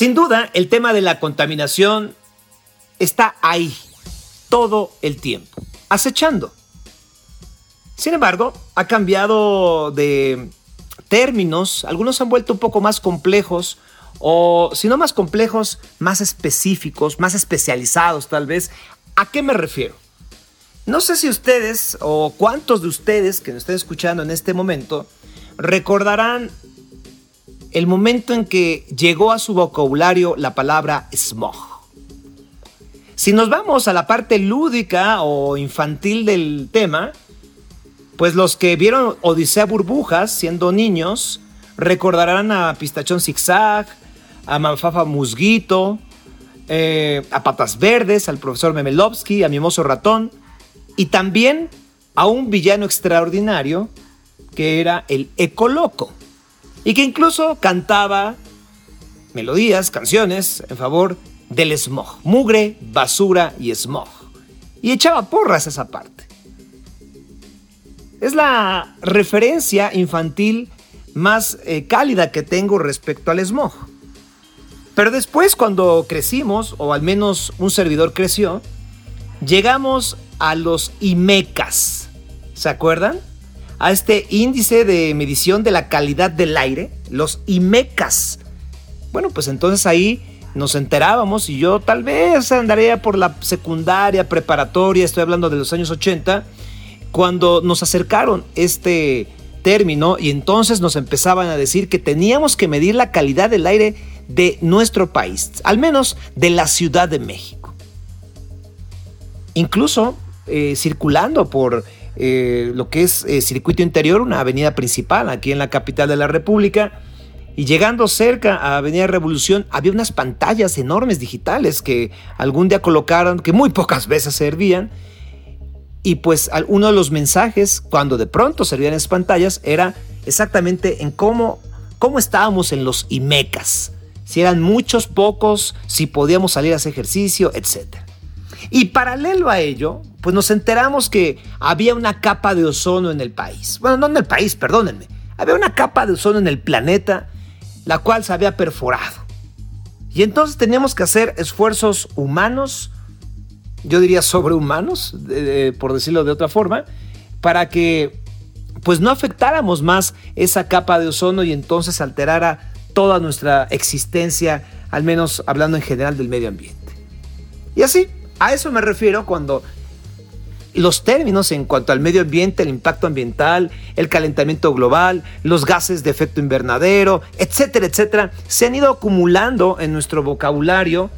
Sin duda, el tema de la contaminación está ahí todo el tiempo, acechando. Sin embargo, ha cambiado de términos, algunos han vuelto un poco más complejos, o si no más complejos, más específicos, más especializados tal vez. ¿A qué me refiero? No sé si ustedes o cuántos de ustedes que nos estén escuchando en este momento recordarán el momento en que llegó a su vocabulario la palabra smog. Si nos vamos a la parte lúdica o infantil del tema, pues los que vieron Odisea Burbujas siendo niños recordarán a Pistachón Zigzag, a Manfafa Musguito, eh, a Patas Verdes, al profesor Memelovsky, a Mimoso Ratón y también a un villano extraordinario que era el Ecoloco y que incluso cantaba melodías, canciones en favor del smog, mugre, basura y smog. Y echaba porras esa parte. Es la referencia infantil más eh, cálida que tengo respecto al smog. Pero después cuando crecimos, o al menos un servidor creció, llegamos a los IMECAS. ¿Se acuerdan? A este índice de medición de la calidad del aire, los IMECAS. Bueno, pues entonces ahí nos enterábamos y yo tal vez andaría por la secundaria, preparatoria, estoy hablando de los años 80, cuando nos acercaron este término y entonces nos empezaban a decir que teníamos que medir la calidad del aire de nuestro país, al menos de la Ciudad de México. Incluso eh, circulando por eh, lo que es eh, circuito interior, una avenida principal aquí en la capital de la República, y llegando cerca a Avenida Revolución había unas pantallas enormes digitales que algún día colocaron, que muy pocas veces servían, y pues uno de los mensajes, cuando de pronto servían esas pantallas, era exactamente en cómo, cómo estábamos en los IMECAS. Si eran muchos, pocos, si podíamos salir a hacer ejercicio, etc. Y paralelo a ello, pues nos enteramos que había una capa de ozono en el país. Bueno, no en el país, perdónenme. Había una capa de ozono en el planeta, la cual se había perforado. Y entonces teníamos que hacer esfuerzos humanos, yo diría sobrehumanos, por decirlo de otra forma, para que pues no afectáramos más esa capa de ozono y entonces alterara toda nuestra existencia, al menos hablando en general del medio ambiente. Y así, a eso me refiero cuando los términos en cuanto al medio ambiente, el impacto ambiental, el calentamiento global, los gases de efecto invernadero, etcétera, etcétera, se han ido acumulando en nuestro vocabulario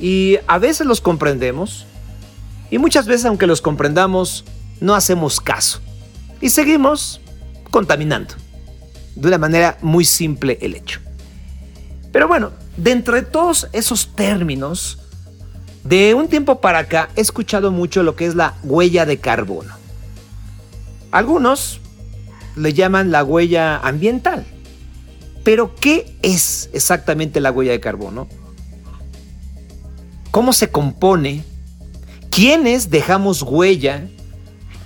y a veces los comprendemos y muchas veces aunque los comprendamos no hacemos caso y seguimos contaminando de una manera muy simple el hecho. Pero bueno, de todos esos términos, de un tiempo para acá he escuchado mucho lo que es la huella de carbono. Algunos le llaman la huella ambiental. Pero ¿qué es exactamente la huella de carbono? ¿Cómo se compone? ¿Quiénes dejamos huella?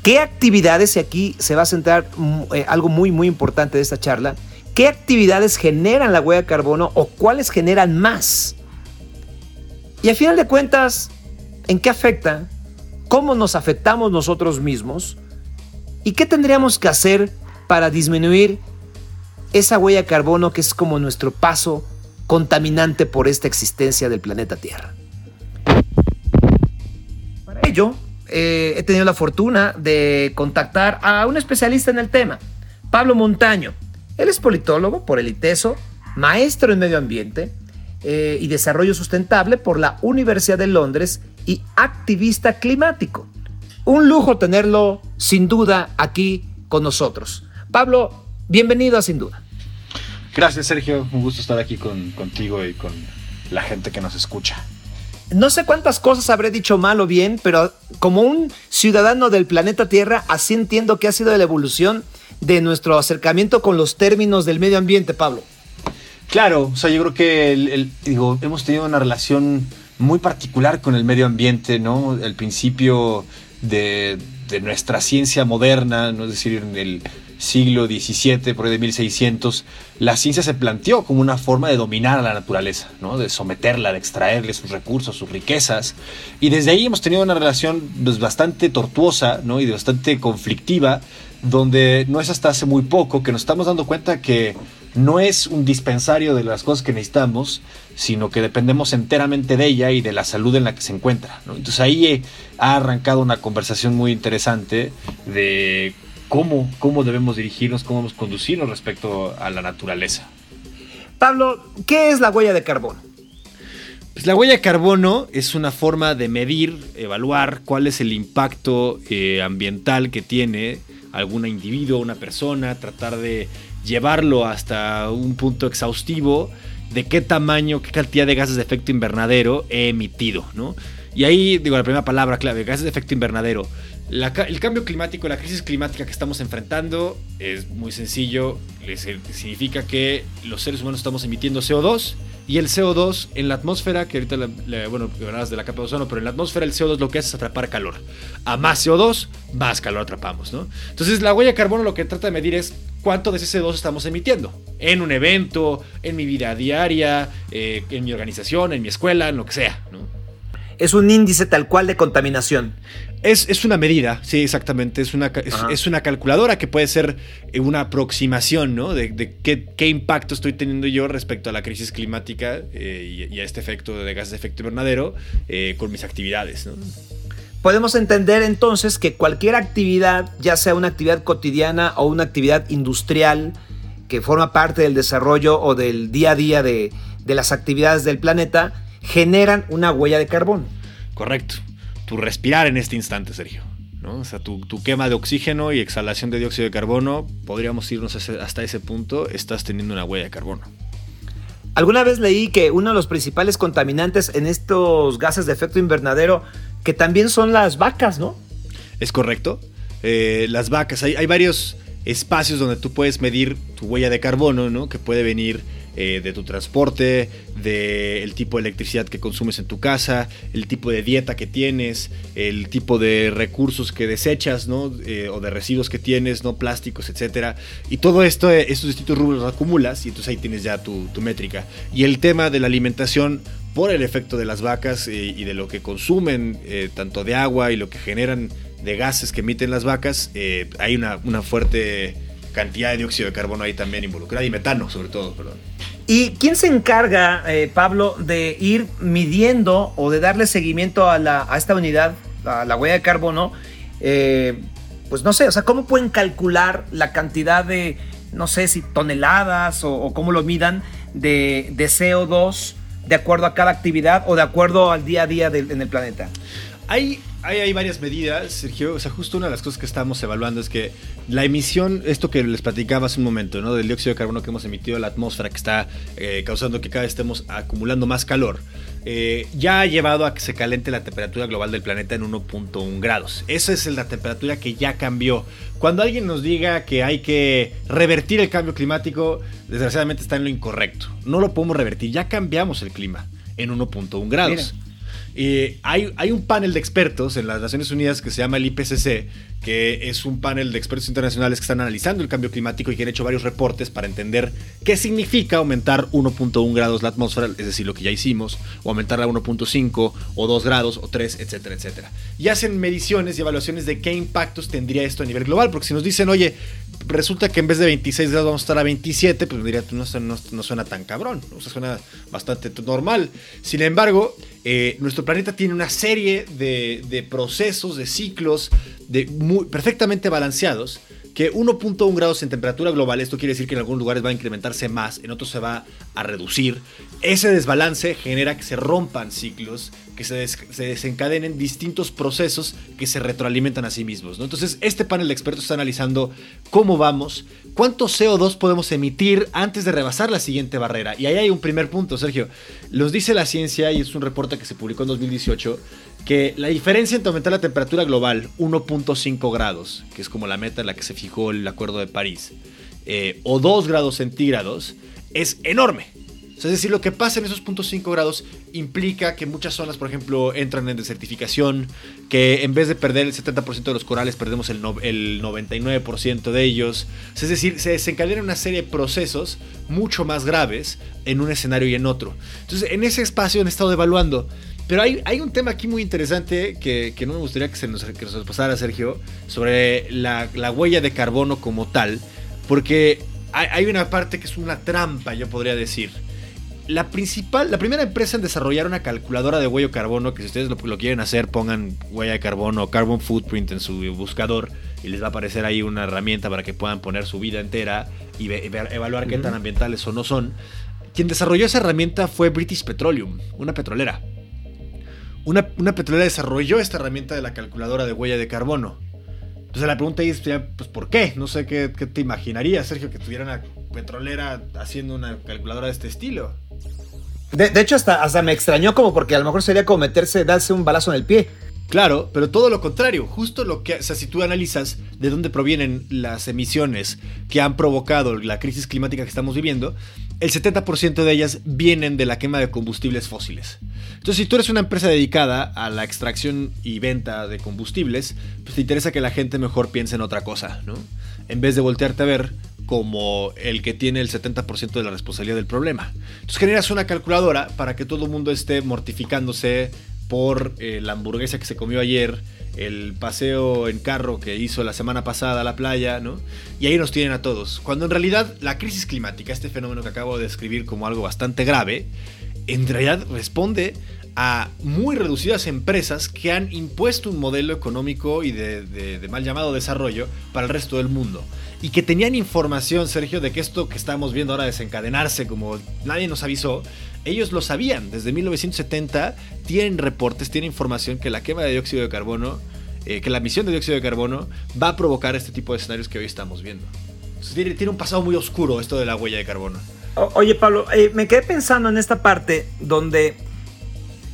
¿Qué actividades, y aquí se va a centrar mm, eh, algo muy, muy importante de esta charla, qué actividades generan la huella de carbono o cuáles generan más? Y al final de cuentas, ¿en qué afecta? ¿Cómo nos afectamos nosotros mismos? ¿Y qué tendríamos que hacer para disminuir esa huella de carbono que es como nuestro paso contaminante por esta existencia del planeta Tierra? Para ello, eh, he tenido la fortuna de contactar a un especialista en el tema, Pablo Montaño. Él es politólogo por el ITESO, maestro en medio ambiente eh, y desarrollo sustentable por la Universidad de Londres y activista climático. Un lujo tenerlo sin duda aquí con nosotros. Pablo, bienvenido a Sin Duda. Gracias Sergio, un gusto estar aquí contigo y con la gente que nos escucha no sé cuántas cosas habré dicho mal o bien, pero como un ciudadano del planeta Tierra, así entiendo que ha sido la evolución de nuestro acercamiento con los términos del medio ambiente, Pablo. Claro, o sea, yo creo que digo, hemos tenido una relación muy particular con el medio ambiente, ¿no? El principio de, nuestra ciencia moderna, ¿no? es decir, el siglo XVII, por ahí de 1600, la ciencia se planteó como una forma de dominar a la naturaleza, ¿no? de someterla, de extraerle sus recursos, sus riquezas. Y desde ahí hemos tenido una relación pues, bastante tortuosa ¿no? y bastante conflictiva, donde no es hasta hace muy poco que nos estamos dando cuenta que no es un dispensario de las cosas que necesitamos, sino que dependemos enteramente de ella y de la salud en la que se encuentra. Entonces ahí ha arrancado una conversación muy interesante de cómo, cómo debemos dirigirnos, cómo debemos conducirnos respecto a la naturaleza. Pablo, ¿qué es la huella de carbono? Pues la huella de carbono es una forma de medir, evaluar cuál es el impacto eh, ambiental que tiene algún individuo, una persona, tratar de llevarlo hasta un punto exhaustivo de qué tamaño, qué cantidad de gases de efecto invernadero he emitido, ¿no? Y ahí digo la primera palabra clave, gases de efecto invernadero el cambio climático, la crisis climática que estamos enfrentando es muy sencillo. significa que los seres humanos estamos emitiendo CO2 y el CO2 en la atmósfera, que ahorita, bueno, de la capa de ozono, pero en la atmósfera el CO2 lo que hace es atrapar calor. A más CO2, más calor atrapamos, ¿no? Entonces la huella de carbono lo que trata de medir es cuánto de ese CO2 estamos emitiendo. En un evento, en mi vida diaria, eh, en mi organización, en mi escuela, en lo que sea, ¿no? es un índice tal cual de contaminación. Es, una medida, sí, exactamente. Es una, es, una calculadora que puede ser eh, una aproximación, ¿no? De, qué, impacto estoy teniendo yo respecto a la crisis climática eh, y, a este efecto de gases de efecto invernadero eh, con mis actividades, Podemos entender entonces que cualquier actividad, ya sea una actividad cotidiana o una actividad industrial que forma parte del desarrollo o del día a día de, de las actividades del planeta, generan una huella de carbón. Correcto. Tu respirar en este instante, Sergio. ¿no? O sea, tu, quema de oxígeno y exhalación de dióxido de carbono, podríamos irnos hasta ese punto, estás teniendo una huella de carbono. Alguna vez leí que uno de los principales contaminantes en estos gases de efecto invernadero, que también son las vacas, ¿no? Es correcto. Eh, las vacas, hay, hay varios espacios donde tú puedes medir tu huella de carbono, ¿no? Que puede venir eh, de tu transporte, del tipo de electricidad que consumes en tu casa, el tipo de dieta que tienes, el tipo de recursos que desechas, ¿no? Eh, o de residuos que tienes, ¿no? Plásticos, etcétera. Y todo esto, estos distintos rubros los acumulas y entonces ahí tienes ya tu, métrica. Y el tema de la alimentación por el efecto de las vacas y de lo que consumen, tanto de agua y lo que generan de gases que emiten las vacas, hay una, una fuerte cantidad de dióxido de carbono ahí también involucrada y metano sobre todo, perdón. ¿Y quién se encarga, eh, Pablo, de ir midiendo o de darle seguimiento a, la, a esta unidad, a la huella de carbono? Eh, pues no sé, o sea, ¿cómo pueden calcular la cantidad de, no sé si toneladas o, cómo lo midan de, de, CO2 de acuerdo a cada actividad o de acuerdo al día a día en el planeta? Hay hay, varias medidas, Sergio. O sea, justo una de las cosas que estamos evaluando es que la emisión, esto que les platicaba hace un momento, ¿no? Del dióxido de carbono que hemos emitido a la atmósfera, que está eh, causando que cada vez estemos acumulando más calor, eh, ya ha llevado a que se calente la temperatura global del planeta en 1.1 grados. Esa es la temperatura que ya cambió. Cuando alguien nos diga que hay que revertir el cambio climático, desgraciadamente está en lo incorrecto. No lo podemos revertir, ya cambiamos el clima en 1.1 grados. Eh, hay, un panel de expertos en las Naciones Unidas que se llama el IPCC, que es un panel de expertos internacionales que están analizando el cambio climático y que han hecho varios reportes para entender qué significa aumentar 1.1 grados la atmósfera, es decir, lo que ya hicimos, o aumentarla a 1.5 o 2 grados o 3, etcétera, etcétera. Y hacen mediciones y evaluaciones de qué impactos tendría esto a nivel global, porque si nos dicen, oye, resulta que en vez de 26 grados vamos a estar a 27, pues diría, no, no, suena tan cabrón, suena bastante normal. Sin embargo, eh, nuestro planeta tiene una serie de, procesos, de ciclos de muy, perfectamente balanceados que 1.1 grados en temperatura global, esto quiere decir que en algunos lugares va a incrementarse más, en otros se va a reducir. Ese desbalance genera que se rompan ciclos, que se, desencadenen distintos procesos que se retroalimentan a sí mismos. Entonces, este panel de expertos está analizando cómo vamos, cuánto CO2 podemos emitir antes de rebasar la siguiente barrera. Y ahí hay un primer punto, Sergio. Los dice la ciencia, y es un reporte que se publicó en 2018, que la diferencia entre aumentar la temperatura global 1.5 grados, que es como la meta en la que se fijó el Acuerdo de París, eh, o 2 grados centígrados, es enorme. Es decir, lo que pasa en esos 0.5 grados implica que muchas zonas, por ejemplo, entran en desertificación, que en vez de perder el 70% de los corales, perdemos el, el 99% de ellos. es decir, se desencadenan una serie de procesos mucho más graves en un escenario y en otro. Entonces, en ese espacio han estado evaluando. Pero hay, un tema aquí muy interesante que, no me gustaría que se nos, pasara, Sergio, sobre la huella de carbono como tal, porque hay, una parte que es una trampa, yo podría decir. La principal, la primera empresa en desarrollar una calculadora de huella de carbono, que si ustedes lo, quieren hacer, pongan huella de carbono o carbon footprint en su buscador y les va a aparecer ahí una herramienta para que puedan poner su vida entera y evaluar qué tan ambientales o no son. Quien desarrolló esa herramienta fue British Petroleum, una petrolera. Una, una petrolera desarrolló esta herramienta de la calculadora de huella de carbono entonces la pregunta es, pues, ¿por qué? No sé qué, te imaginarías, Sergio, que tuviera una petrolera haciendo una calculadora de este estilo. De, hecho, hasta, hasta me extrañó como porque a lo mejor sería como meterse, darse un balazo en el pie. Claro, pero todo lo contrario, justo lo que, o sea, si tú analizas de dónde provienen las emisiones que han provocado la crisis climática que estamos viviendo, el 70% de ellas vienen de la quema de combustibles fósiles. Entonces, si tú eres una empresa dedicada a la extracción y venta de combustibles, pues te interesa que la gente mejor piense en otra cosa, ¿no? En vez de voltearte a ver como el que tiene el 70% de la responsabilidad del problema. Entonces generas una calculadora para que todo el mundo esté mortificándose por eh, la hamburguesa que se comió ayer, el paseo en carro que hizo la semana pasada a la playa, ¿no? Y ahí nos tienen a todos. Cuando en realidad la crisis climática, este fenómeno que acabo de describir como algo bastante grave, en realidad responde a muy reducidas empresas que han impuesto un modelo económico y de, mal llamado desarrollo para el resto del mundo. Y que tenían información, Sergio, de que esto que estamos viendo ahora desencadenarse como nadie nos avisó, ellos lo sabían, desde 1970 tienen reportes, tienen información que la quema de dióxido de carbono, eh, que la emisión de dióxido de carbono va a provocar este tipo de escenarios que hoy estamos viendo. tiene, un pasado muy oscuro esto de la huella de carbono. oye Pablo, eh, me quedé pensando en esta parte donde,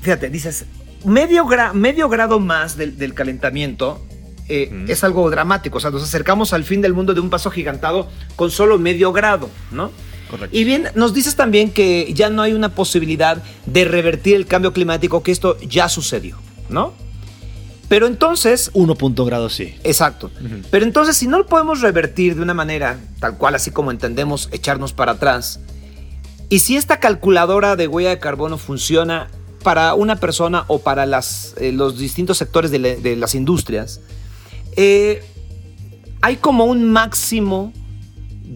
fíjate, dices, medio grado más del, calentamiento eh, es algo dramático. O sea, nos acercamos al fin del mundo de un paso gigantado con solo medio grado, ¿no? Y bien, nos dices también que ya no hay una posibilidad de revertir el cambio climático, que esto ya sucedió, ¿no? Pero entonces... 1 punto grado sí. Exacto. Pero entonces, si no lo podemos revertir de una manera tal cual, así como entendemos, echarnos para atrás, y si esta calculadora de huella de carbono funciona para una persona o para las, eh, los distintos sectores de, las industrias, eh, hay como un máximo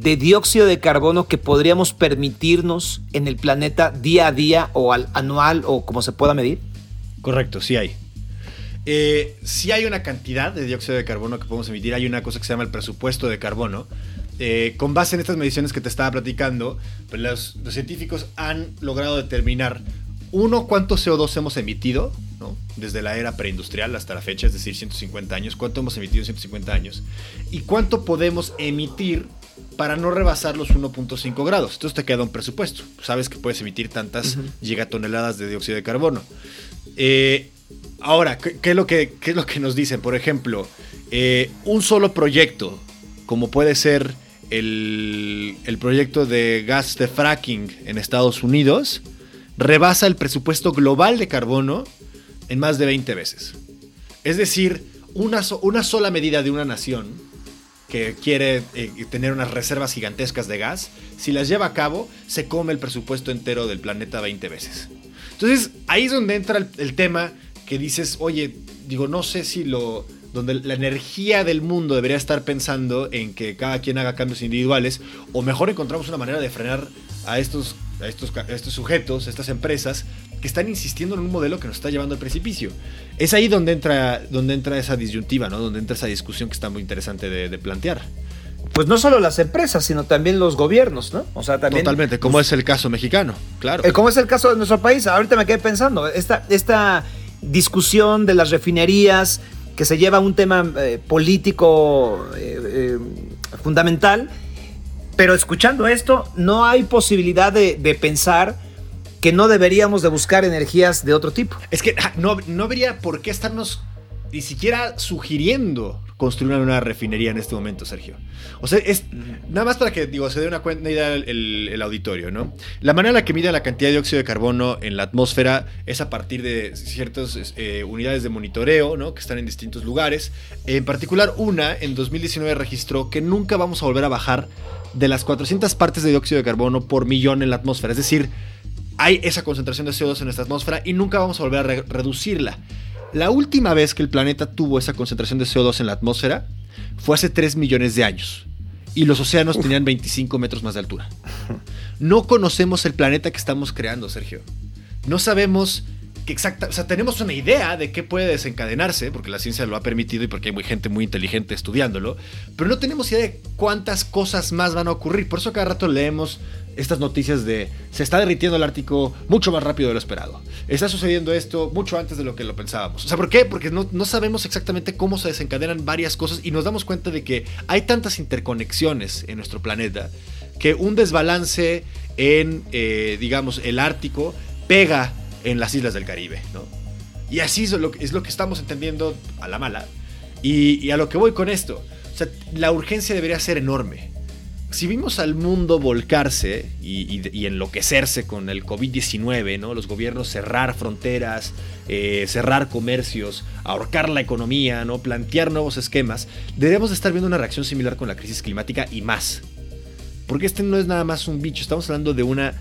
de dióxido de carbono que podríamos permitirnos en el planeta día a día o al, anual o como se pueda medir? Correcto, sí hay. Eh, sí hay una cantidad de dióxido de carbono que podemos emitir. Hay una cosa que se llama el presupuesto de carbono. Eh, con base en estas mediciones que te estaba platicando, pues los, científicos han logrado determinar, uno, cuánto CO2 hemos emitido, desde la era preindustrial hasta la fecha, es decir, 150 años, cuánto hemos emitido en 150 años, y cuánto podemos emitir para no rebasar los 1.5 grados. Entonces te queda un presupuesto. Sabes que puedes emitir tantas gigatoneladas de dióxido de carbono. Eh, ahora, ¿qué, es lo que, es lo que nos dicen? Por ejemplo, eh, un solo proyecto, como puede ser el, el proyecto de gas de fracking en Estados Unidos, rebasa el presupuesto global de carbono en más de 20 veces. Es decir, una, una sola medida de una nación que quiere eh, tener unas reservas gigantescas de gas, si las lleva a cabo, se come el presupuesto entero del planeta 20 veces. Entonces, ahí es donde entra el, tema que dices, oye, digo, no sé si lo donde la energía del mundo debería estar pensando en que cada quien haga cambios individuales, o mejor encontramos una manera de frenar a estos, a estos, a estos sujetos, a estas empresas, que están insistiendo en un modelo que nos está llevando al precipicio. Es ahí donde entra, donde entra esa disyuntiva, ¿no? Donde entra esa discusión que está muy interesante de, plantear. Pues no solo las empresas, sino también los gobiernos, ¿no? O sea, también. Totalmente, como pues, es el caso mexicano, claro. Eh, como es el caso de nuestro país. Ahorita me quedé pensando, esta, esta discusión de las refinerías que se lleva a un tema eh, político eh, fundamental, pero escuchando esto, no hay posibilidad de, de pensar que no deberíamos de buscar energías de otro tipo. Es que ah, no, no habría por qué estarnos ni siquiera sugiriendo construir una refinería en este momento, Sergio. O sea, es nada más para que digo, se dé una, idea el, auditorio, ¿no? La manera en la que mide la cantidad de dióxido de carbono en la atmósfera es a partir de ciertas eh, unidades de monitoreo, ¿no? Que están en distintos lugares. En particular, una en 2019 registró que nunca vamos a volver a bajar de las 400 partes de dióxido de carbono por millón en la atmósfera. Es decir, hay esa concentración de CO2 en esta atmósfera y nunca vamos a volver a reducirla. La última vez que el planeta tuvo esa concentración de CO2 en la atmósfera fue hace 3 millones de años. Y los océanos tenían 25 metros más de altura. No conocemos el planeta que estamos creando, Sergio. No sabemos que exacta, o sea, tenemos una idea de qué puede desencadenarse, porque la ciencia lo ha permitido y porque hay gente muy inteligente estudiándolo, pero no tenemos idea de cuántas cosas más van a ocurrir. Por eso cada rato leemos estas noticias de se está derritiendo el Ártico mucho más rápido de lo esperado. Está sucediendo esto mucho antes de lo que lo pensábamos. O sea, ¿por qué? Porque no, sabemos exactamente cómo se desencadenan varias cosas y nos damos cuenta de que hay tantas interconexiones en nuestro planeta que un desbalance en, eh, digamos, el Ártico pega en las islas del Caribe, ¿no? Y así es lo, es lo que estamos entendiendo a la mala. Y, y a lo que voy con esto. O sea, la urgencia debería ser enorme si vimos al mundo volcarse y, enloquecerse con el COVID-19, ¿no? Los gobiernos cerrar fronteras, eh, cerrar comercios, ahorcar la economía, ¿no? Plantear nuevos esquemas, debemos estar viendo una reacción similar con la crisis climática y más. Porque este no es nada más un bicho, estamos hablando de una,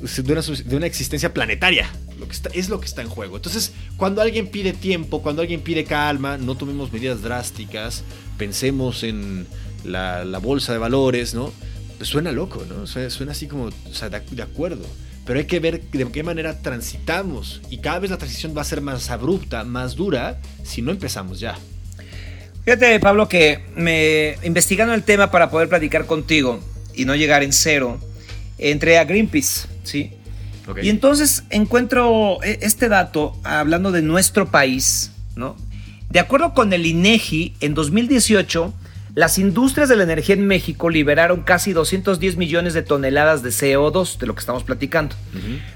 de una, existencia planetaria. Lo que está, es lo que está en juego. Entonces, cuando alguien pide tiempo, cuando alguien pide calma, no tomemos medidas drásticas, pensemos en la, bolsa de valores, ¿no? Pues suena loco, ¿no? Suena, así como, o sea, de, acuerdo. Pero hay que ver de qué manera transitamos. Y cada vez la transición va a ser más abrupta, más dura, si no empezamos ya. Fíjate, Pablo, que me investigando el tema para poder platicar contigo y no llegar en cero, entré a Greenpeace, ¿sí? Y entonces encuentro e, este dato hablando de nuestro país, ¿no? De acuerdo con el INEGI, en 2018 las industrias de la energía en México liberaron casi 210 millones de toneladas de CO2, de lo que estamos platicando,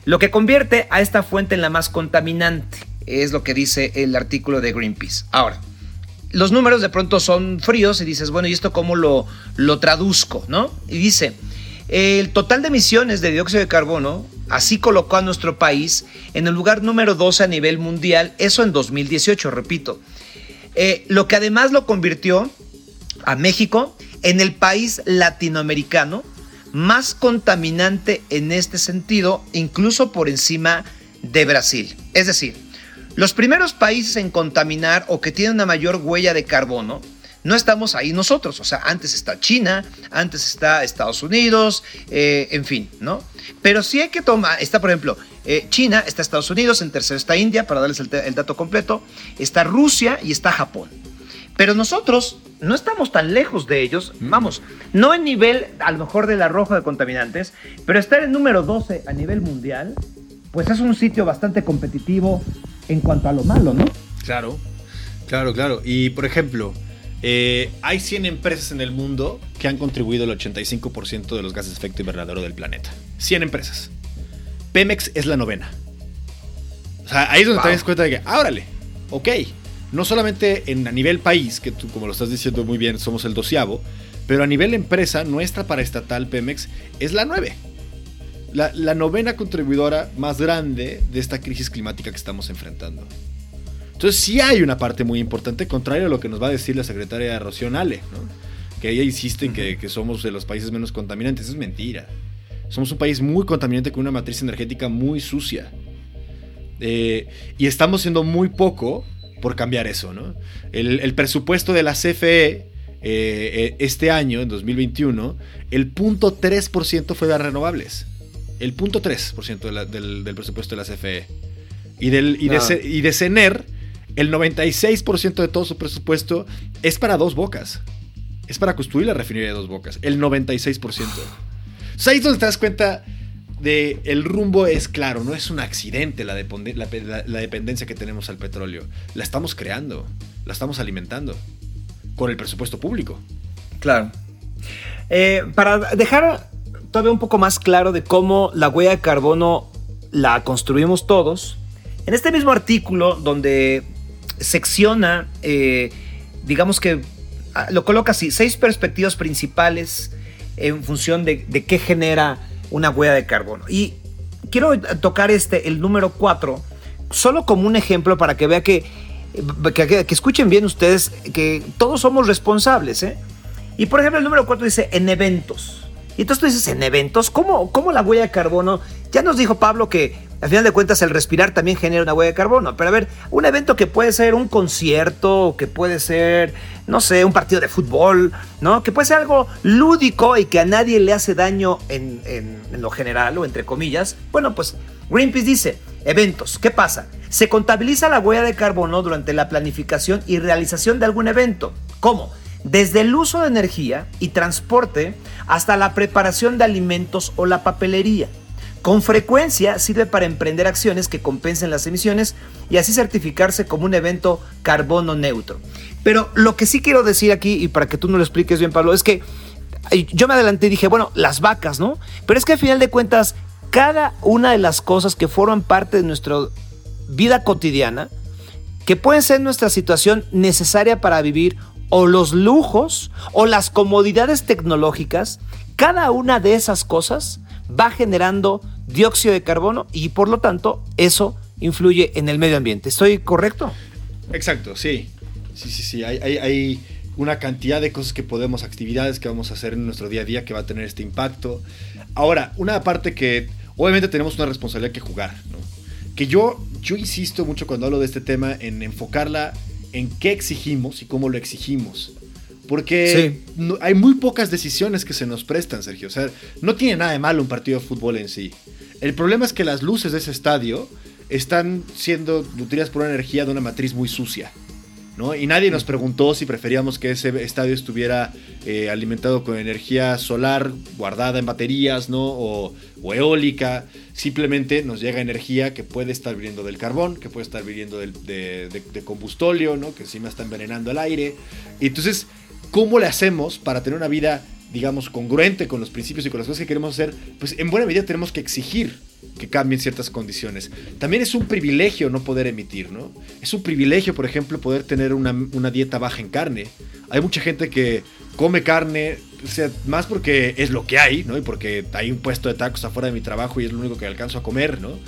lo que convierte a esta fuente en la más contaminante, es lo que dice el artículo de Greenpeace. Ahora, los números de pronto son fríos y dices, bueno, ¿y esto cómo lo, lo traduzco? ¿no? Y dice, el total de emisiones de dióxido de carbono así colocó a nuestro país en el lugar número 12 a nivel mundial, eso en 2018, repito. Eh, lo que además lo convirtió a México en el país latinoamericano más contaminante en este sentido, incluso por encima de Brasil. Es decir, los primeros países en contaminar o que tienen una mayor huella de carbono, no estamos ahí nosotros. O sea, antes está China, antes está Estados Unidos, eh, en fin, ¿no? Pero sí hay que tomar, está por ejemplo, eh, China, está Estados Unidos, en tercero está India, para darles el dato completo, está Rusia y está Japón. Pero nosotros no estamos tan lejos de ellos, vamos, no en nivel a lo mejor de la roja de contaminantes, pero estar en número 12 a nivel mundial, pues es un sitio bastante competitivo en cuanto a lo malo, ¿no? Claro, claro, claro. Y por ejemplo, eh, hay 100 empresas en el mundo que han contribuido el 85% de los gases de efecto invernadero del planeta. 100 empresas. Pemex es la novena. O sea, ahí es donde te das cuenta de que, ah, órale, ok, no solamente en, a nivel país, que tú como lo estás diciendo muy bien, somos el doceavo, pero a nivel empresa, nuestra paraestatal Pemex es la nueve. La, novena contribuidora más grande de esta crisis climática que estamos enfrentando. Entonces sí hay una parte muy importante, contrario a lo que nos va a decir la secretaria Rocío Ale, que ella insiste en que, que, somos de los países menos contaminantes. Es mentira. Somos un país muy contaminante con una matriz energética muy sucia. Eh, y estamos siendo muy poco por cambiar eso, ¿no? El, presupuesto de la CFE eh, eh, este año, en 2021, el punto 3% fue de renovables. El punto 3% del, presupuesto de la CFE. Y, del, y, de, y de CENER, el 96% de todo su presupuesto es para dos bocas. Es para construir la refinería de dos bocas. El 96%. O sea, ahí es donde te das cuenta el rumbo es claro, no es un accidente la, dependencia que tenemos al petróleo. La estamos creando, la estamos alimentando con el presupuesto público. Claro. Eh, para dejar todavía un poco más claro de cómo la huella de carbono la construimos todos, en este mismo artículo donde secciona, eh, digamos que ah, lo coloca así, seis perspectivas principales en función de, qué genera una huella de carbono. Y quiero tocar este, el número 4, solo como un ejemplo para que vea que, que, escuchen bien ustedes que todos somos responsables. ¿eh? Y por ejemplo, el número 4 dice en eventos. Y entonces tú dices, en eventos, ¿cómo, ¿cómo la huella de carbono? Ya nos dijo Pablo que al final de cuentas el respirar también genera una huella de carbono. Pero a ver, un evento que puede ser un concierto, que puede ser, no sé, un partido de fútbol, ¿no? Que puede ser algo lúdico y que a nadie le hace daño en, en lo general o entre comillas. Bueno, pues Greenpeace dice, eventos, ¿qué pasa? Se contabiliza la huella de carbono durante la planificación y realización de algún evento. ¿Cómo? Desde el uso de energía y transporte hasta la preparación de alimentos o la papelería. Con frecuencia sirve para emprender acciones que compensen las emisiones y así certificarse como un evento carbono neutro. Pero lo que sí quiero decir aquí, y para que tú no lo expliques bien, Pablo, es que yo me adelanté y dije, bueno, las vacas, ¿no? Pero es que al final de cuentas, cada una de las cosas que forman parte de nuestra vida cotidiana, que pueden ser nuestra situación necesaria para vivir, o los lujos, o las comodidades tecnológicas, cada una de esas cosas va generando dióxido de carbono y por lo tanto eso influye en el medio ambiente. ¿Estoy correcto? Exacto, sí. Sí, sí, sí. Hay, una cantidad de cosas que podemos, actividades que vamos a hacer en nuestro día a día que va a tener este impacto. Ahora, una parte que obviamente tenemos una responsabilidad que jugar, ¿no? Que yo, yo insisto mucho cuando hablo de este tema en enfocarla en qué exigimos y cómo lo exigimos. Porque hay muy pocas decisiones que se nos prestan, Sergio. O sea, no tiene nada de malo un partido de fútbol en sí. El problema es que las luces de ese estadio están siendo nutridas por una energía de una matriz muy sucia. ¿no? Y nadie nos preguntó si preferíamos que ese estadio estuviera eh, alimentado con energía solar guardada en baterías ¿no? o, eólica. Simplemente nos llega energía que puede estar viniendo del carbón, que puede estar viniendo de, de, combustóleo, ¿no? que encima está envenenando el aire. Entonces ¿Cómo le hacemos para tener una vida, digamos, congruente con los principios y con las cosas que queremos hacer? Pues en buena medida tenemos que exigir que cambien ciertas condiciones. También es un privilegio no poder emitir, ¿no? Es un privilegio, por ejemplo, poder tener una, dieta baja en carne. Hay mucha gente que come carne, sea, más porque es lo que hay, ¿no? Y porque hay un puesto de tacos afuera de mi trabajo y es lo único que alcanzo a comer, ¿no?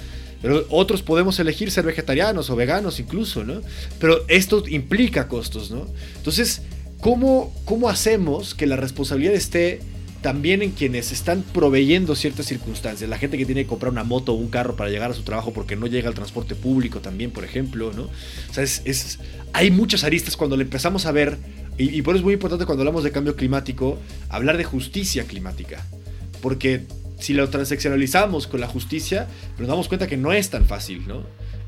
Pero otros podemos elegir ser vegetarianos o veganos incluso, ¿no? Pero esto implica costos, ¿no? Entonces, ¿Cómo, ¿Cómo hacemos que la responsabilidad esté también en quienes están proveyendo ciertas circunstancias. La gente que tiene que comprar una moto o un carro para llegar a su trabajo porque no llega al transporte público también, por ejemplo, ¿no? O sea, es, hay muchas aristas cuando le empezamos a ver, y, por eso es muy importante cuando hablamos de cambio climático, hablar de justicia climática. Porque si lo transaccionalizamos con la justicia, nos damos cuenta que no es tan fácil, ¿no?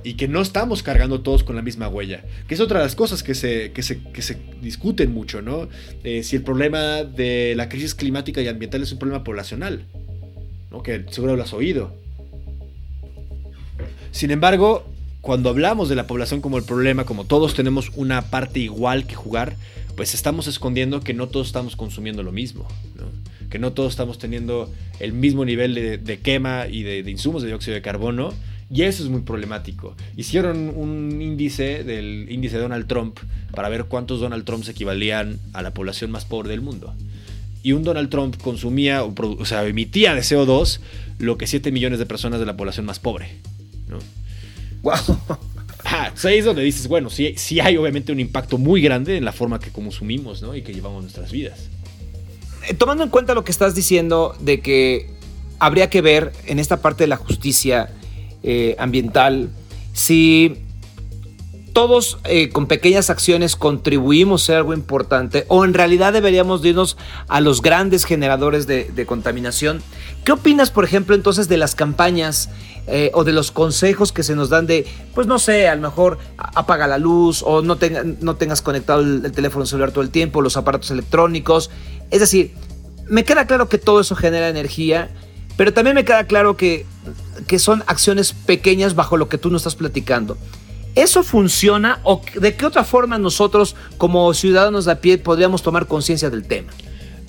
Y que no estamos cargando todos con la misma huella. Que es otra de las cosas que se, que se, que se discuten mucho, ¿no? Eh, si el problema de la crisis climática y ambiental es un problema poblacional, ¿no? Que seguro lo has oído. Sin embargo, cuando hablamos de la población como el problema, como todos tenemos una parte igual que jugar, pues estamos escondiendo que no todos estamos consumiendo lo mismo, ¿no? que no todos estamos teniendo el mismo nivel de, quema y de, de insumos de dióxido de carbono y eso es muy problemático. Hicieron un índice del índice de Donald Trump para ver cuántos Donald Trumps equivalían a la población más pobre del mundo. Y un Donald Trump consumía, o, sea, emitía de CO2 lo que 7 millones de personas de la población más pobre. ¿no? ¡Wow! Ah, ahí es donde dices, bueno, sí, sí hay obviamente un impacto muy grande en la forma que consumimos ¿no? y que llevamos nuestras vidas. Eh, tomando en cuenta lo que estás diciendo de que habría que ver en esta parte de la justicia eh, ambiental, si todos eh, con pequeñas acciones contribuimos a algo importante o en realidad deberíamos irnos a los grandes generadores de, contaminación. ¿Qué opinas, por ejemplo, entonces de las campañas eh, o de los consejos que se nos dan de, pues no sé, a lo mejor apaga la luz o no, no tengas conectado el, el teléfono celular todo el tiempo, los aparatos electrónicos? Es decir, me queda claro que todo eso genera energía, pero también me queda claro que que son acciones pequeñas bajo lo que tú nos estás platicando. ¿Eso funciona o de qué otra forma nosotros como ciudadanos de a pie podríamos tomar conciencia del tema?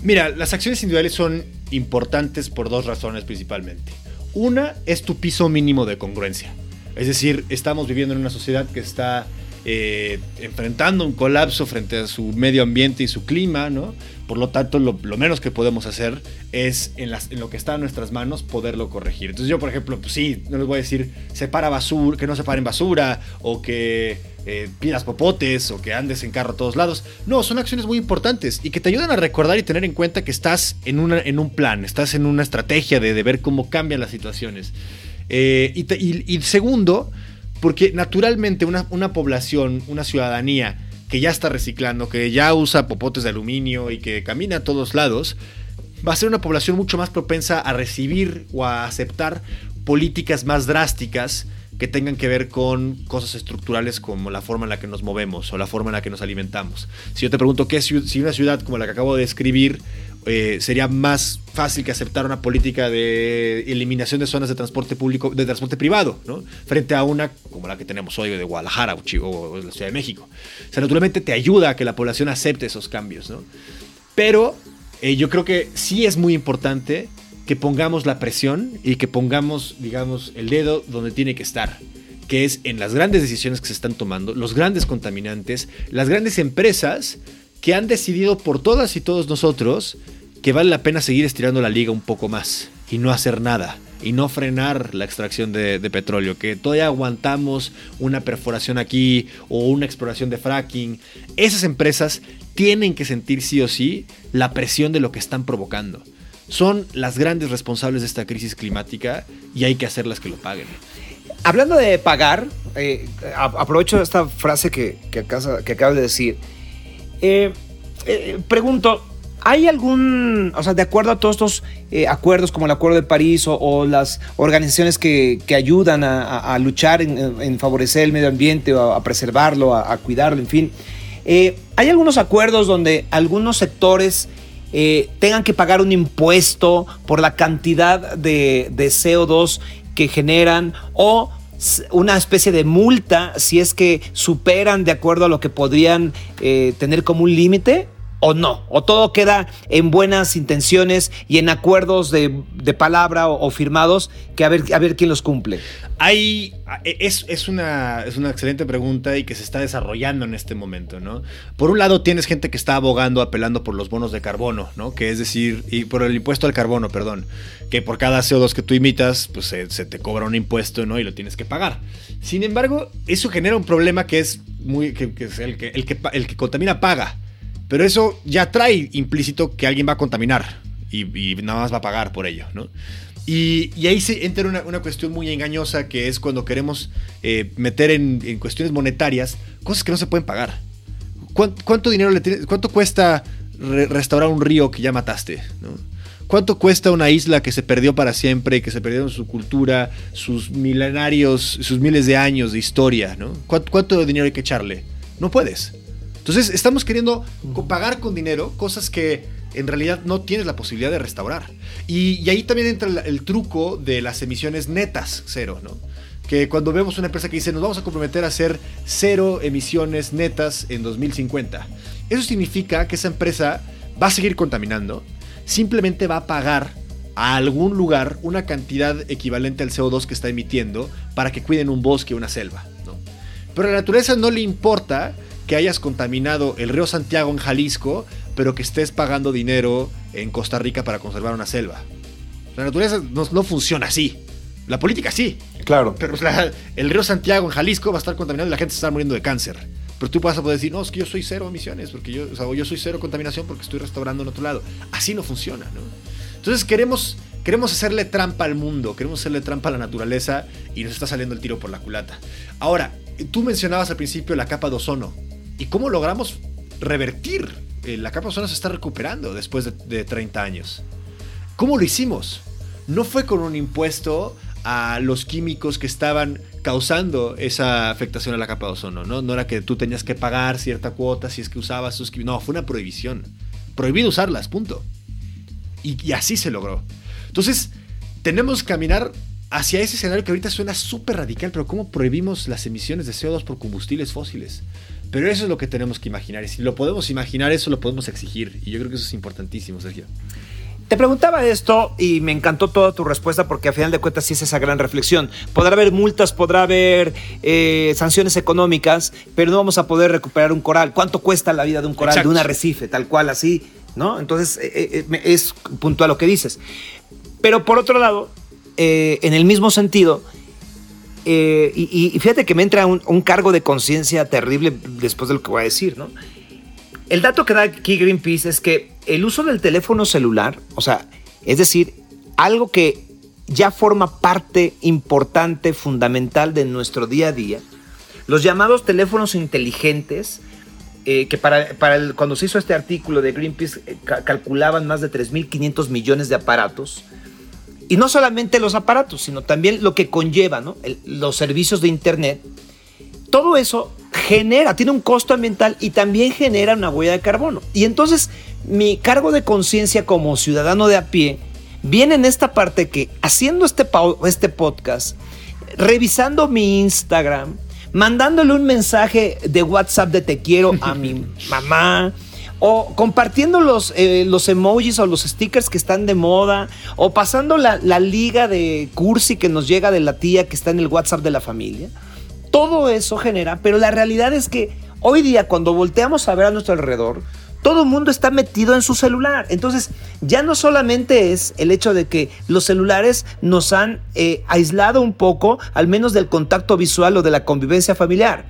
Mira, las acciones individuales son importantes por dos razones principalmente. Una es tu piso mínimo de congruencia. Es decir, estamos viviendo en una sociedad que está eh, enfrentando un colapso frente a su medio ambiente y su clima, ¿no? Por lo tanto, lo, menos que podemos hacer es en, lo que está en nuestras manos poderlo corregir. Entonces yo, por ejemplo, pues sí, no les voy a decir separa basura, que no separen basura o que eh, pidas popotes o que andes en carro a todos lados. No, son acciones muy importantes y que te ayudan a recordar y tener en cuenta que estás en, en un plan, estás en una estrategia de, ver cómo cambian las situaciones. Eh, y, segundo, porque naturalmente una, una población, una ciudadanía, que ya está reciclando, que ya usa popotes de aluminio y que camina a todos lados, va a ser una población mucho más propensa a recibir o a aceptar políticas más drásticas que tengan que ver con cosas estructurales como la forma en la que nos movemos o la forma en la que nos alimentamos. Si yo te pregunto qué si una ciudad como la que acabo de describir eh, sería más fácil que aceptar una política de eliminación de zonas de transporte público, de transporte privado. Frente a una como la que tenemos hoy de Guadalajara o, la Ciudad de México. O sea, naturalmente te ayuda a que la población acepte esos cambios, ¿no? Pero eh, yo creo que sí es muy importante que pongamos la presión y que pongamos, digamos, el dedo donde tiene que estar, que es en las grandes decisiones que se están tomando, los grandes contaminantes, las grandes empresas que han decidido por todas y todos nosotros que vale la pena seguir estirando la liga un poco más y no hacer nada y no frenar la extracción de, petróleo, que todavía aguantamos una perforación aquí o una exploración de fracking. Esas empresas tienen que sentir sí o sí la presión de lo que están provocando son las grandes responsables de esta crisis climática y hay que hacerlas que lo paguen. Hablando de pagar, eh, aprovecho esta frase que, que, acabas de decir. Eh, eh, pregunto, ¿hay algún, o sea, de acuerdo a todos estos acuerdos como el Acuerdo de París o, las organizaciones que, ayudan a, luchar en, favorecer el medio ambiente o a, preservarlo, a, cuidarlo, en fin, ¿hay algunos acuerdos donde algunos sectores eh, tengan que pagar un impuesto por la cantidad de, CO2 que generan o una especie de multa si es que superan de acuerdo a lo que podrían eh, tener como un límite o no, o todo queda en buenas intenciones y en acuerdos de, palabra o, firmados que a ver, a ver quién los cumple. Hay, es, es, una, es una excelente pregunta y que se está desarrollando en este momento, ¿no? Por un lado tienes gente que está abogando, apelando por los bonos de carbono, ¿no? Que es decir, y por el impuesto al carbono, perdón, que por cada CO2 que tú imitas, pues se, te cobra un impuesto, ¿no? Y lo tienes que pagar. Sin embargo, eso genera un problema que es muy, que, es el que, el que, el que contamina paga. Pero eso ya trae implícito que alguien va a contaminar y, nada más va a pagar por ello, ¿no? Y, ahí se entra una, cuestión muy engañosa que es cuando queremos eh, meter en, cuestiones monetarias cosas que no se pueden pagar. ¿Cuánto, dinero le cuánto cuesta restaurar un río que ya mataste? ¿Cuánto cuesta una isla que se perdió para siempre y que se perdieron su cultura, sus milenarios, sus miles de años de historia? ¿no? ¿Cuánto dinero hay que echarle? No puedes. Entonces estamos queriendo pagar con dinero cosas que en realidad no tienes la posibilidad de restaurar. Y, ahí también entra el, truco de las emisiones netas cero, ¿no? Que cuando vemos una empresa que dice nos vamos a comprometer a hacer cero emisiones netas en 2050, eso significa que esa empresa va a seguir contaminando, simplemente va a pagar a algún lugar una cantidad equivalente al CO2 que está emitiendo para que cuiden un bosque o una selva. ¿no? Pero a la naturaleza no le importa que hayas contaminado el río Santiago en Jalisco, pero que estés pagando dinero en Costa Rica para conservar una selva. La naturaleza no, funciona así. La política sí. Claro. Pero el río Santiago en Jalisco va a estar contaminado y la gente se está muriendo de cáncer. Pero tú vas a poder decir, no, es que yo soy cero emisiones, porque yo, yo soy cero contaminación porque estoy restaurando en otro lado. Así no funciona, ¿no? Entonces queremos, queremos hacerle trampa al mundo, queremos hacerle trampa a la naturaleza y nos está saliendo el tiro por la culata. Ahora, tú mencionabas al principio la capa de ozono. ¿Y cómo logramos revertir? Eh, la capa de ozono se está recuperando después de, 30 años. ¿Cómo lo hicimos? No fue con un impuesto a los químicos que estaban causando esa afectación a la capa de ozono, ¿no? No era que tú tenías que pagar cierta cuota si es que usabas esos químicos. No, fue una prohibición. Prohibido usarlas, punto. Y, y así se logró. Entonces, tenemos que caminar hacia ese escenario que ahorita suena súper radical, pero ¿cómo prohibimos las emisiones de CO2 por combustibles fósiles? Pero eso es lo que tenemos que imaginar. Y si lo podemos imaginar, eso lo podemos exigir. Y yo creo que eso es importantísimo, Sergio. Te preguntaba esto y me encantó toda tu respuesta porque a final de cuentas sí es esa gran reflexión. Podrá haber multas, podrá haber eh, sanciones económicas, pero no vamos a poder recuperar un coral. ¿Cuánto cuesta la vida de un coral, Exacto. de un arrecife, tal cual así? ¿No? Entonces eh, eh, es puntual lo que dices. Pero por otro lado, en el mismo sentido, eh, y, y fíjate que me entra un, un cargo de conciencia terrible después de lo que voy a decir, ¿no? El dato que da aquí Greenpeace es que el uso del teléfono celular, o sea, es decir, algo que ya forma parte importante, fundamental de nuestro día a día, los llamados teléfonos inteligentes, eh, que para, para el- cuando se hizo este artículo de Greenpeace eh, ca- calculaban más de 3.500 millones de aparatos, y no solamente los aparatos, sino también lo que conlleva, ¿no? El- los servicios de Internet, todo eso genera, tiene un costo ambiental y también genera una huella de carbono. Y entonces mi cargo de conciencia como ciudadano de a pie viene en esta parte que haciendo este, este podcast, revisando mi Instagram, mandándole un mensaje de WhatsApp de te quiero a mi mamá, o compartiendo los, eh, los emojis o los stickers que están de moda, o pasando la, liga de cursi que nos llega de la tía que está en el WhatsApp de la familia. Todo eso genera, pero la realidad es que hoy día cuando volteamos a ver a nuestro alrededor, todo el mundo está metido en su celular. Entonces, ya no solamente es el hecho de que los celulares nos han eh, aislado un poco, al menos del contacto visual o de la convivencia familiar.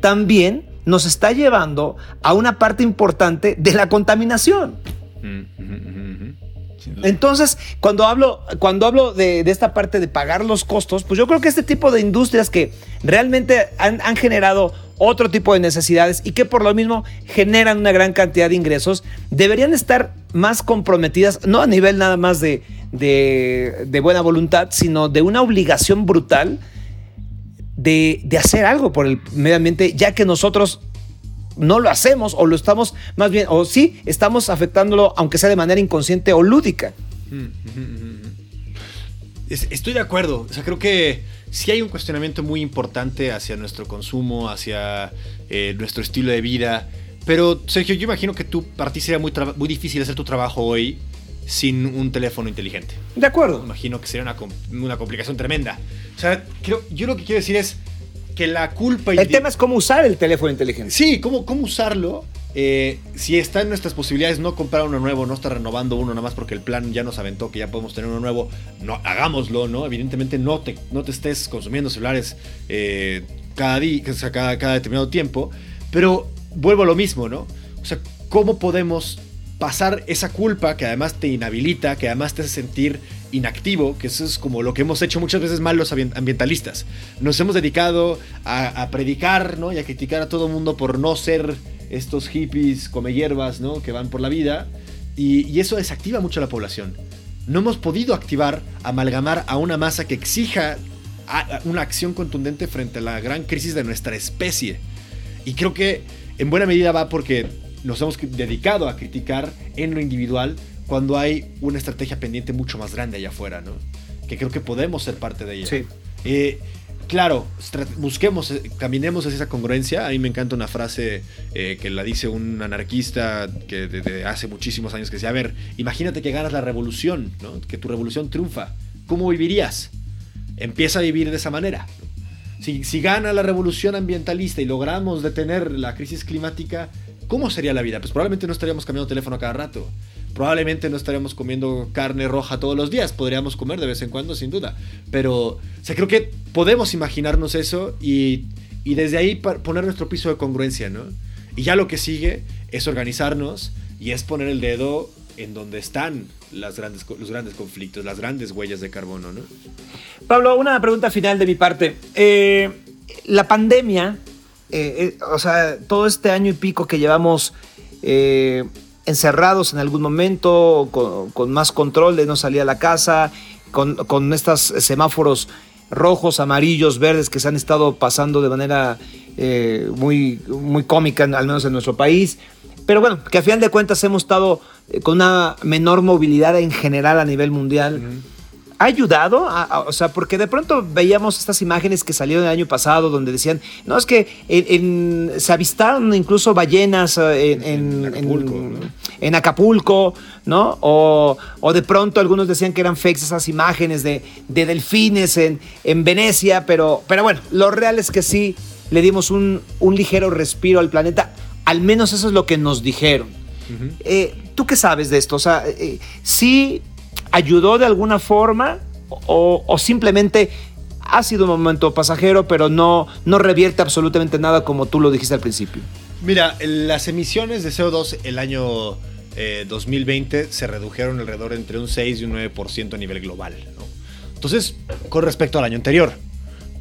También nos está llevando a una parte importante de la contaminación. Entonces, cuando hablo, cuando hablo de, de esta parte de pagar los costos, pues yo creo que este tipo de industrias que realmente han, han generado otro tipo de necesidades y que por lo mismo generan una gran cantidad de ingresos, deberían estar más comprometidas, no a nivel nada más de, de- de buena voluntad, sino de una obligación brutal de, de hacer algo por el medio ambiente, ya que nosotros no lo hacemos o lo estamos más bien, o sí, estamos afectándolo, aunque sea de manera inconsciente o lúdica. Es- Estoy de acuerdo. O sea, creo que sí hay un cuestionamiento muy importante hacia nuestro consumo, hacia eh, nuestro estilo de vida. Pero, Sergio, yo imagino que tú, para ti sería muy, muy difícil hacer tu trabajo hoy sin un teléfono inteligente. De acuerdo. Imagino que sería una, una complicación tremenda. O sea, creo, yo lo que quiero decir es que la culpa... El tema es cómo usar el teléfono inteligente. Sí, cómo, cómo usarlo. Eh, si está en nuestras posibilidades no comprar uno nuevo, no estar renovando uno nada más porque el plan ya nos aventó que ya podemos tener uno nuevo, no hagámoslo, ¿no? Evidentemente no te, no te estés consumiendo celulares eh, cada día, o sea, cada, cada determinado tiempo, pero vuelvo a lo mismo, ¿no? O sea, ¿cómo podemos pasar esa culpa que además te inhabilita, que además te hace sentir inactivo, que eso es como lo que hemos hecho muchas veces mal los ambien- ambientalistas. Nos hemos dedicado a, a predicar, ¿no? Y a criticar a todo el mundo por no ser estos hippies come hierbas, ¿no? Que van por la vida. Y, eso desactiva mucho a la población. No hemos podido activar, amalgamar a una masa que exija una acción contundente frente a la gran crisis de nuestra especie. Y creo que en buena medida va porque nos hemos dedicado a criticar en lo individual cuando hay una estrategia pendiente mucho más grande allá afuera, ¿no? Que creo que podemos ser parte de ella. Sí. Eh, claro, busquemos, eh, caminemos hacia esa congruencia. A mí me encanta una frase eh, que la dice un anarquista que desde hace muchísimos años que decía, a ver, imagínate que ganas la revolución, ¿no? Que tu revolución triunfa. ¿Cómo vivirías? Empieza a vivir de esa manera. Si, si gana la revolución ambientalista y logramos detener la crisis climática, ¿cómo sería la vida? Pues probablemente no estaríamos cambiando teléfono cada rato. Probablemente no estaríamos comiendo carne roja todos los días. Podríamos comer de vez en cuando, sin duda. Pero, o creo que podemos imaginarnos eso y, desde ahí poner nuestro piso de congruencia, ¿no? Y ya lo que sigue es organizarnos y es poner el dedo en donde están los grandes conflictos, las grandes huellas de carbono, ¿no? Pablo, una pregunta final de mi parte. Eh, la pandemia, eh, eh, o sea, todo este año y pico que llevamos eh, encerrados en algún momento, con, más control de no salir a la casa, con, con estos semáforos rojos, amarillos, verdes que se han estado pasando de manera eh, muy, muy cómica, al menos en nuestro país. Pero bueno, que a final de cuentas hemos estado eh, con una menor movilidad en general a nivel mundial. ¿Ha ayudado? o sea, porque de pronto veíamos estas imágenes que salieron el año pasado donde decían, no, es que se avistaron incluso ballenas eh, en, Acapulco, ¿no? O, de pronto algunos decían que eran fakes esas imágenes de, delfines en, Venecia, pero, pero bueno, lo real es que sí le dimos un, ligero respiro al planeta, al menos eso es lo que nos dijeron. Eh, ¿Tú qué sabes de esto? O sea, eh, sí ayudó de alguna forma o, simplemente ha sido un momento pasajero, pero no, no revierte absolutamente nada como tú lo dijiste al principio? Mira, las emisiones de CO2 el año 2020 eh, se redujeron alrededor entre un 6 y un 9% a nivel global. Entonces, con respecto al año anterior,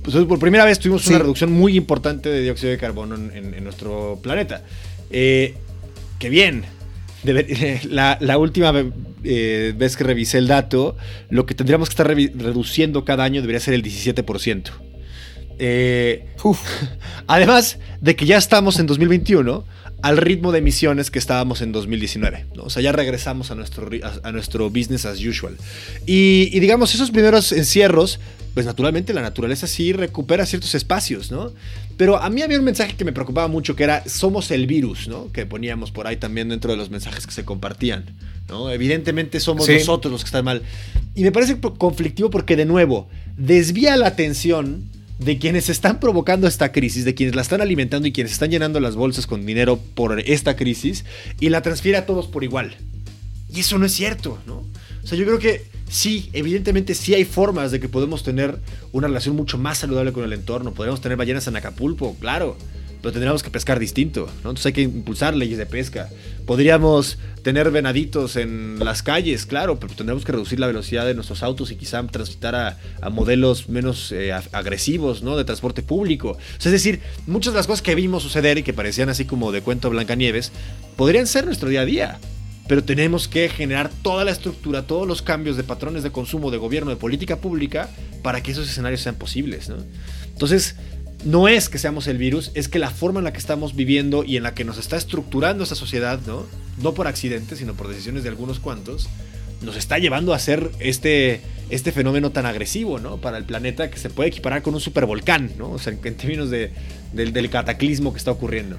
pues, por primera vez tuvimos una reducción muy importante de dióxido de carbono en, nuestro planeta. Eh, qué bien. la, la, última eh, vez que revisé el dato, lo que tendríamos que estar reduciendo cada año debería ser el 17%. Eh, además de que ya estamos en 2021 al ritmo de emisiones que estábamos en 2019. O sea, ya regresamos a nuestro, a, nuestro business as usual. Y, y, digamos, esos primeros encierros pues naturalmente la naturaleza sí recupera ciertos espacios, ¿no? Pero a mí había un mensaje que me preocupaba mucho, que era, somos el virus, ¿no? Que poníamos por ahí también dentro de los mensajes que se compartían, ¿no? Evidentemente somos nosotros los que están mal. Y me parece conflictivo porque, de nuevo, desvía la atención de quienes están provocando esta crisis, de quienes la están alimentando y quienes están llenando las bolsas con dinero por esta crisis, y la transfiere a todos por igual. Y eso no es cierto, ¿no? O sea, yo creo que sí, evidentemente sí hay formas de que podemos tener una relación mucho más saludable con el entorno. Podríamos tener ballenas en Acapulco, claro, pero tendríamos que pescar distinto, ¿no? Entonces hay que impulsar leyes de pesca. Podríamos tener venaditos en las calles, claro, pero tendríamos que reducir la velocidad de nuestros autos y quizá transitar a, modelos menos eh, agresivos, ¿no? De transporte público. Es decir, muchas de las cosas que vimos suceder y que parecían así como de cuento Blancanieves, podrían ser nuestro día a día pero tenemos que generar toda la estructura, todos los cambios de patrones de consumo, de gobierno, de política pública, para que esos escenarios sean posibles. Entonces, no es que seamos el virus, es que la forma en la que estamos viviendo y en la que nos está estructurando esta sociedad, ¿no? no por accidente, sino por decisiones de algunos cuantos, nos está llevando a ser este, este fenómeno tan agresivo ¿no? para el planeta que se puede equiparar con un supervolcán, ¿no? o sea, en, términos de, del cataclismo que está ocurriendo.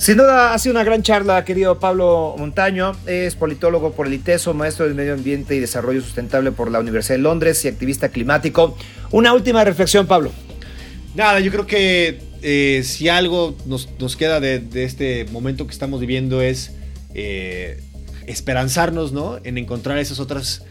Sin duda ha sido una gran charla, querido Pablo Montaño. Es politólogo por el ITESO, maestro del Medio Ambiente y Desarrollo Sustentable por la Universidad de Londres y activista climático. Una última reflexión, Pablo. Nada, yo creo que eh, si algo nos, queda de, este momento que estamos viviendo es eh, esperanzarnos ¿no? en encontrar esos, otras,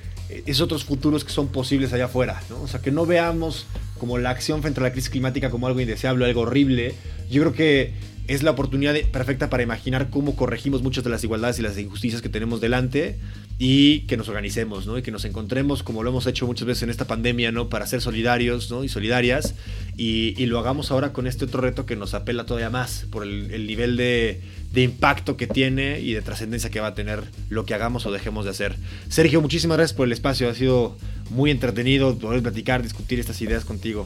esos otros futuros que son posibles allá afuera. ¿no? O sea, que no veamos como la acción frente a la crisis climática como algo indeseable, algo horrible. Yo creo que es la oportunidad perfecta para imaginar cómo corregimos muchas de las igualdades y las injusticias que tenemos delante y que nos organicemos, ¿no? Y que nos encontremos, como lo hemos hecho muchas veces en esta pandemia, ¿no? Para ser solidarios. Y solidarias. Y, lo hagamos ahora con este otro reto que nos apela todavía más por el, nivel de, impacto que tiene y de trascendencia que va a tener lo que hagamos o dejemos de hacer. Sergio, muchísimas gracias por el espacio. Ha sido muy entretenido poder platicar, discutir estas ideas contigo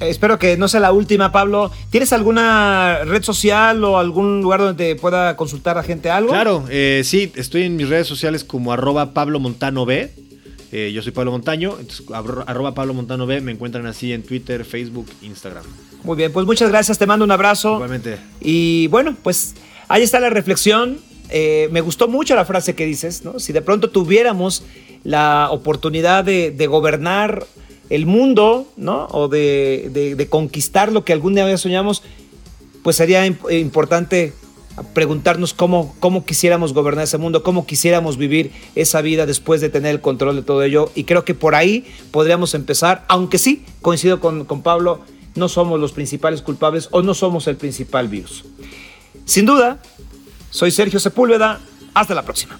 espero que no sea la última, Pablo. ¿Tienes alguna red social o algún lugar donde te pueda consultar a gente algo? Claro, eh, sí, estoy en mis redes sociales como arroba Pablo Montano B. Eh, yo soy Pablo Montaño, entonces arroba Pablo Montano B, me encuentran así en Twitter, Facebook, Instagram. Muy bien, pues muchas gracias, te mando un abrazo. Igualmente. Y bueno, pues ahí está la reflexión. Eh, me gustó mucho la frase que dices, ¿no? Si de pronto tuviéramos la oportunidad de, de gobernar el mundo, ¿no? O de, conquistar lo que algún día soñamos, pues sería importante preguntarnos cómo, cómo quisiéramos gobernar ese mundo, cómo quisiéramos vivir esa vida después de tener el control de todo ello. Y creo que por ahí podríamos empezar, aunque sí, coincido con, con Pablo, no somos los principales culpables o no somos el principal virus. Sin duda, soy Sergio Sepúlveda, hasta la próxima.